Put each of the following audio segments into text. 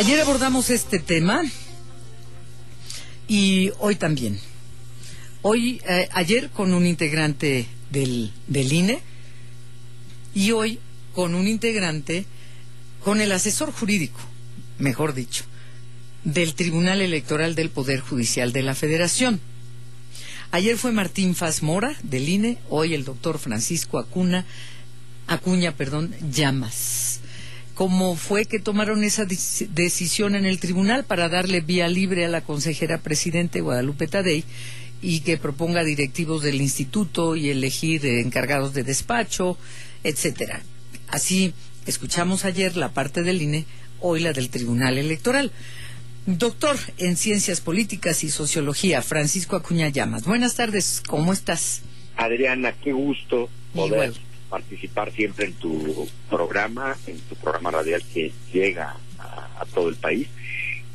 Ayer abordamos este tema y hoy también. Hoy, eh, ayer con un integrante del, del INE y hoy con un integrante, con el asesor jurídico, mejor dicho, del Tribunal Electoral del Poder Judicial de la Federación. Ayer fue Martín Faz Mora del INE, hoy el doctor Francisco Acuna, Acuña, perdón, Llamas. ¿Cómo fue que tomaron esa decisión en el tribunal para darle vía libre a la consejera presidente Guadalupe Tadei y que proponga directivos del instituto y elegir encargados de despacho, etcétera? Así escuchamos ayer la parte del INE, hoy la del Tribunal Electoral. Doctor en Ciencias Políticas y Sociología, Francisco Acuña Llamas. Buenas tardes, ¿cómo estás? Adriana, qué gusto poder participar siempre en tu programa, en tu programa radial que llega a, todo el país.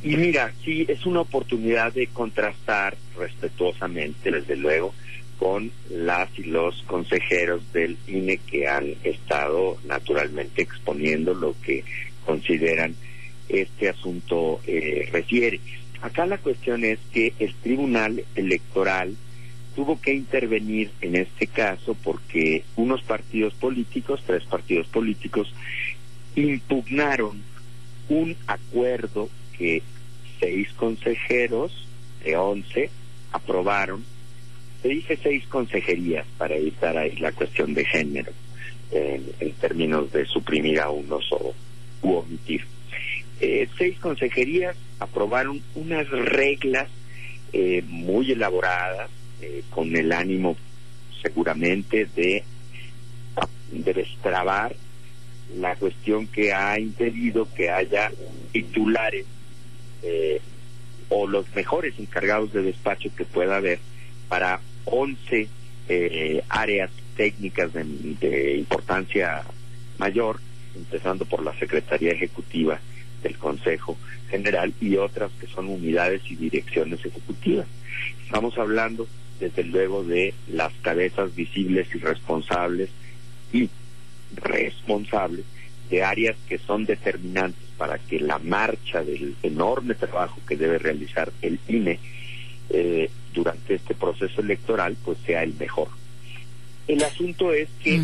Y mira, sí, es una oportunidad de contrastar respetuosamente, desde luego, con las y los consejeros del INE que han estado naturalmente exponiendo lo que consideran este asunto eh, refiere. Acá la cuestión es que el Tribunal Electoral tuvo que intervenir en este caso porque unos partidos políticos, tres partidos políticos, impugnaron un acuerdo que seis consejeros de once aprobaron. Se dice seis consejerías para evitar ahí la cuestión de género en, términos de suprimir a unos o u omitir. Eh, seis consejerías aprobaron unas reglas eh, muy elaboradas eh, con el ánimo seguramente de, de destrabar la cuestión que ha impedido que haya titulares eh, o los mejores encargados de despacho que pueda haber para 11 eh, áreas técnicas de, importancia mayor, empezando por la Secretaría Ejecutiva del Consejo General y otras que son unidades y direcciones ejecutivas. Estamos hablando desde luego de las cabezas visibles y responsables y responsables de áreas que son determinantes para que la marcha del enorme trabajo que debe realizar el INE eh, durante este proceso electoral pues sea el mejor. El asunto es que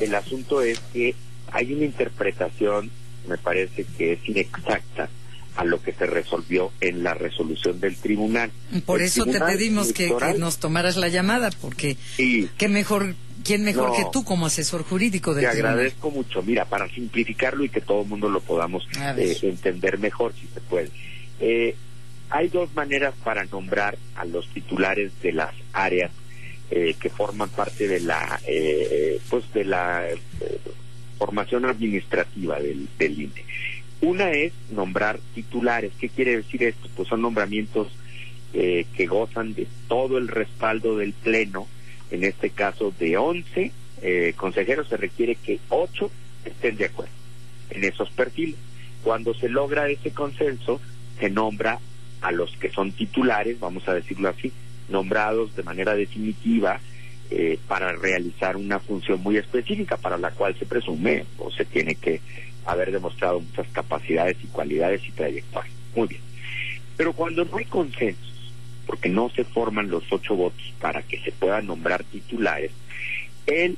el asunto es que hay una interpretación me parece que es inexacta a lo que se resolvió en la resolución del tribunal. Por eso te pedimos que, nos tomaras la llamada, porque qué mejor, quién mejor que tú como asesor jurídico del Te agradezco mucho. Mira, para simplificarlo y que todo el mundo lo podamos eh, entender mejor, si se puede. Eh, hay dos maneras para nombrar a los titulares de las áreas eh, que forman parte de la, pues de la formación administrativa del, del INE. Una es nombrar titulares. ¿Qué quiere decir esto? Pues son nombramientos eh, que gozan de todo el respaldo del Pleno. En este caso, de 11 eh, consejeros se requiere que 8 estén de acuerdo en esos perfiles. Cuando se logra ese consenso, se nombra a los que son titulares, vamos a decirlo así, nombrados de manera definitiva eh, para realizar una función muy específica para la cual se presume o se tiene que haber demostrado muchas capacidades y cualidades y trayectorias. Muy bien. Pero cuando no hay consensos, porque no se forman los ocho votos para que se puedan nombrar titulares, el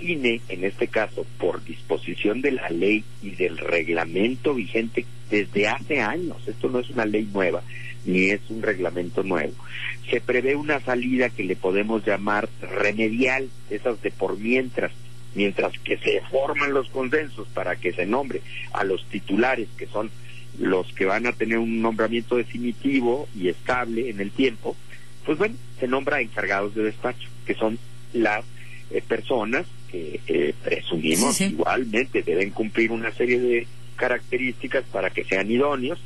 INE, en este caso, por disposición de la ley y del reglamento vigente desde hace años, esto no es una ley nueva, ni es un reglamento nuevo, se prevé una salida que le podemos llamar remedial, esas de por mientras, mientras que se forman los consensos para que se nombre a los titulares, que son los que van a tener un nombramiento definitivo y estable en el tiempo, pues bueno, se nombra encargados de despacho, que son las eh, personas que eh, presumimos igualmente deben cumplir una serie de características para que sean idóneos,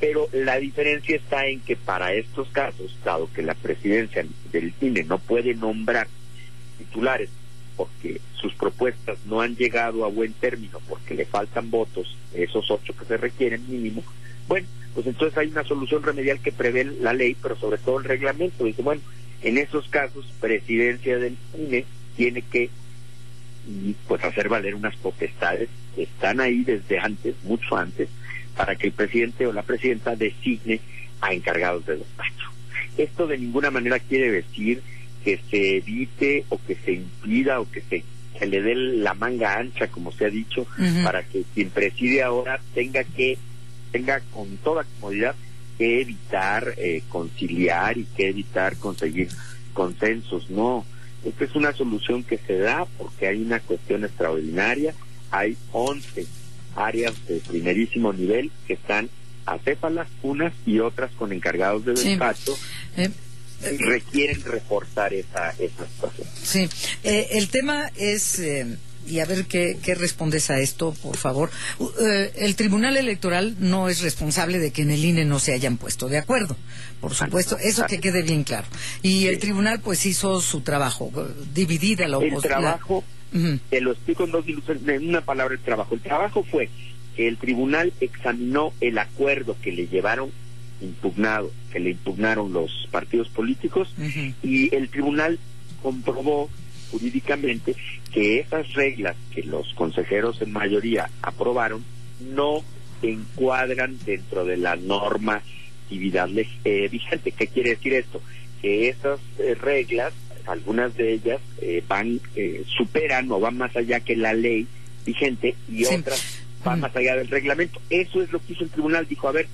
pero la diferencia está en que para estos casos, dado que la presidencia del INE no puede nombrar titulares porque sus propuestas no han llegado a buen término porque le faltan votos, esos ocho que se requieren mínimo, bueno, pues entonces hay una solución remedial que prevé la ley, pero sobre todo el reglamento. Dice, bueno, en esos casos, presidencia del INE tiene que pues hacer valer unas potestades que están ahí desde antes, mucho antes, para que el presidente o la presidenta designe a encargados de despacho. Esto de ninguna manera quiere decir que se evite o que se impida o que se, le dé la manga ancha, como se ha dicho, para que quien preside ahora tenga que, tenga con toda comodidad que evitar eh, conciliar y que evitar conseguir consensos. No, esta es una solución que se da porque hay una cuestión extraordinaria. Hay 11 áreas de primerísimo nivel que están acéfalas, unas y otras con encargados de despacho. Eh, eh, requieren reforzar esa, esa situación. Sí, eh, el tema es y a ver qué, qué, respondes a esto, por favor. el Tribunal Electoral no es responsable de que en el INE no se hayan puesto de acuerdo, por supuesto, eso que quede bien claro. Y el Tribunal pues hizo su trabajo, dividida la oposición. El trabajo, te lo explico en dos en una palabra el trabajo. El trabajo fue que el tribunal examinó el acuerdo que le llevaron impugnado, que le impugnaron los partidos políticos y el tribunal comprobó jurídicamente que esas reglas que los consejeros en mayoría aprobaron no encuadran dentro de la normatividad eh, vigente. ¿Qué quiere decir esto? Que esas eh, reglas, algunas de ellas eh, van superan o van más allá que la ley vigente y otras va más allá del reglamento. Eso es lo que hizo el tribunal. Dijo, a ver,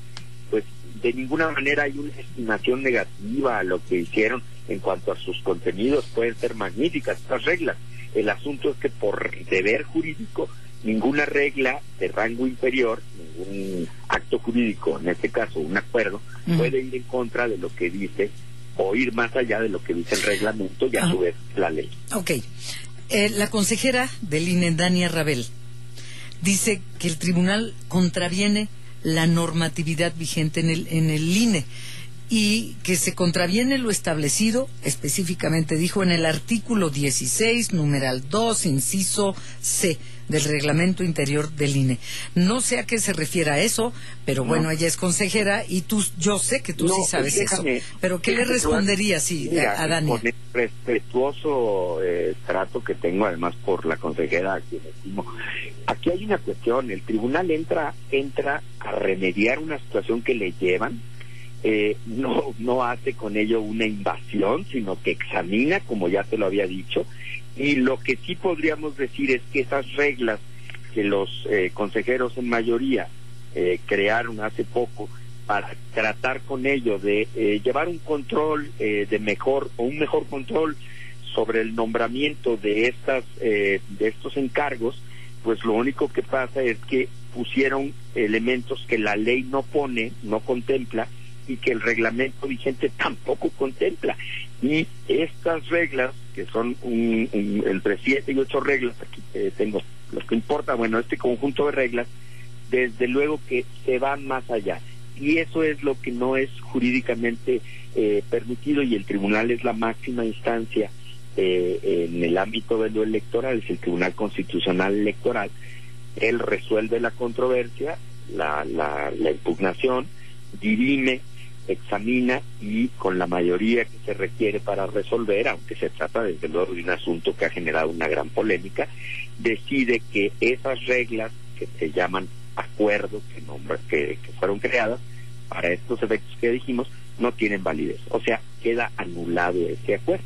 pues de ninguna manera hay una estimación negativa a lo que hicieron en cuanto a sus contenidos. Pueden ser magníficas estas reglas. El asunto es que por deber jurídico, ninguna regla de rango inferior, ningún acto jurídico, en este caso un acuerdo, puede ir en contra de lo que dice o ir más allá de lo que dice el reglamento y a su vez la ley. Ok. Eh, la consejera del INE, Dania Rabel, dice que el tribunal contraviene la normatividad vigente en el, en el INE y que se contraviene lo establecido, específicamente dijo en el artículo 16, numeral 2, inciso C del reglamento interior del INE. No sé a qué se refiere a eso, pero bueno, ella es consejera y tú, yo sé que tú sí sabes eso. Pero ¿qué le respondería si a, Dani? Con el respetuoso eh, trato que tengo además por la consejera a quien estimo, aquí hay una cuestión, el tribunal entra, entra a remediar una situación que le llevan eh, no, no hace con ello una invasión, sino que examina, como ya te lo había dicho, y lo que sí podríamos decir es que esas reglas que los eh, consejeros en mayoría eh, crearon hace poco para tratar con ello de llevar un control de mejor o un mejor control sobre el nombramiento de estas de estos encargos pues lo único que pasa es que pusieron elementos que la ley no pone no contempla y que el reglamento vigente tampoco contempla. Y estas reglas, que son un, entre siete y ocho reglas, aquí eh, tengo lo que importa, bueno, este conjunto de reglas, desde luego que se van más allá. Y eso es lo que no es jurídicamente eh, permitido y el tribunal es la máxima instancia eh, en el ámbito de lo electoral, es el Tribunal Constitucional Electoral. Él resuelve la controversia, la, la, la impugnación, dirime examina y con la mayoría que se requiere para resolver, aunque se trata desde luego de un asunto que ha generado una gran polémica, decide que esas reglas que se llaman acuerdos que, nombra, que, fueron creadas para estos efectos que dijimos no tienen validez. O sea, queda anulado ese acuerdo.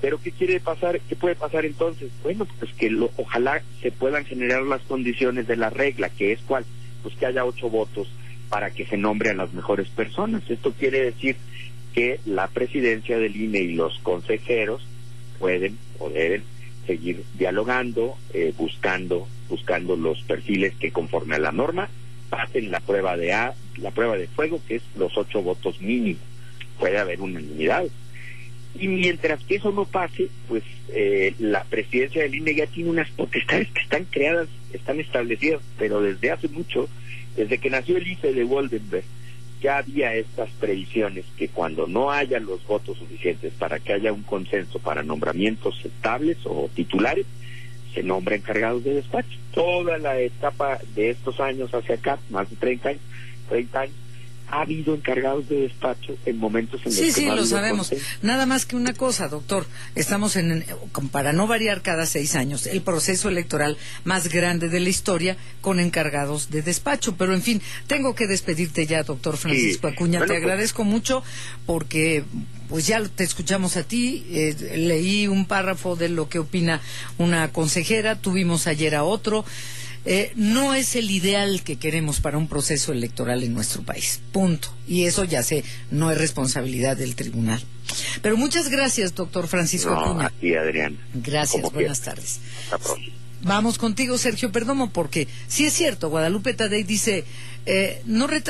Pero ¿qué quiere pasar? ¿Qué puede pasar entonces? Bueno, pues que lo, ojalá se puedan generar las condiciones de la regla, que es cuál, pues que haya ocho votos para que se nombre a las mejores personas. Esto quiere decir que la presidencia del INE y los consejeros pueden o deben seguir dialogando, eh, buscando, buscando los perfiles que conforme a la norma pasen la prueba de A, la prueba de fuego, que es los ocho votos mínimos. Puede haber unanimidad. Y mientras que eso no pase, pues eh, la presidencia del INE ya tiene unas potestades que están creadas, están establecidas, pero desde hace mucho desde que nació el IFE de Woldenberg, ya había estas previsiones que cuando no haya los votos suficientes para que haya un consenso para nombramientos estables o titulares, se nombra encargados de despacho. Toda la etapa de estos años hacia acá, más de 30 años, 30 años, ha habido encargados de despacho en momentos en los sí, que sí, lo sabemos. Nada más que una cosa, doctor. Estamos en, para no variar cada seis años, el proceso electoral más grande de la historia con encargados de despacho. Pero, en fin, tengo que despedirte ya, doctor Francisco Acuña. te pues agradezco mucho porque pues ya te escuchamos a ti, eh, leí un párrafo de lo que opina una consejera, tuvimos ayer a otro. Eh, no es el ideal que queremos para un proceso electoral en nuestro país. Punto. Y eso ya sé, no es responsabilidad del tribunal. Pero muchas gracias, doctor Francisco no, A Adrián. Gracias, buenas tardes. Vamos contigo, Sergio Perdomo, porque sí es cierto, Guadalupe Tadei dice, eh, no retrasa